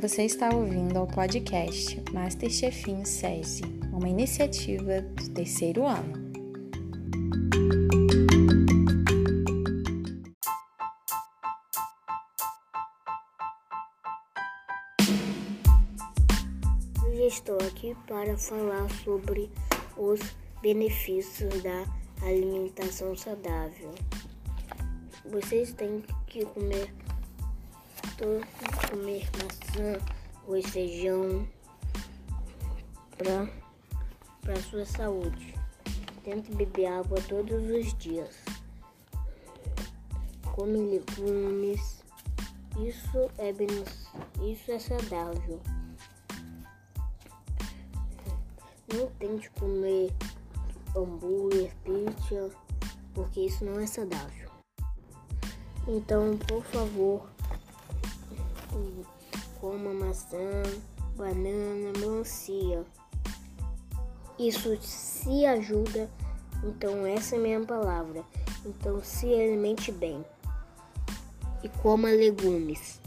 Você está ouvindo ao podcast Masterchefinho SESI, uma iniciativa do terceiro ano. Hoje estou aqui para falar sobre os benefícios da alimentação saudável. Vocês têm que comer comer maçã, arroz, feijão para para sua saúde. Tente beber água todos os dias. Come legumes. Isso é bem, isso é saudável. Não tente comer hambúrguer, pizza, porque isso não é saudável. Então, por favor, coma maçã, banana, melancia. Isso se ajuda, então essa é a minha palavra. Então se alimente bem e coma legumes.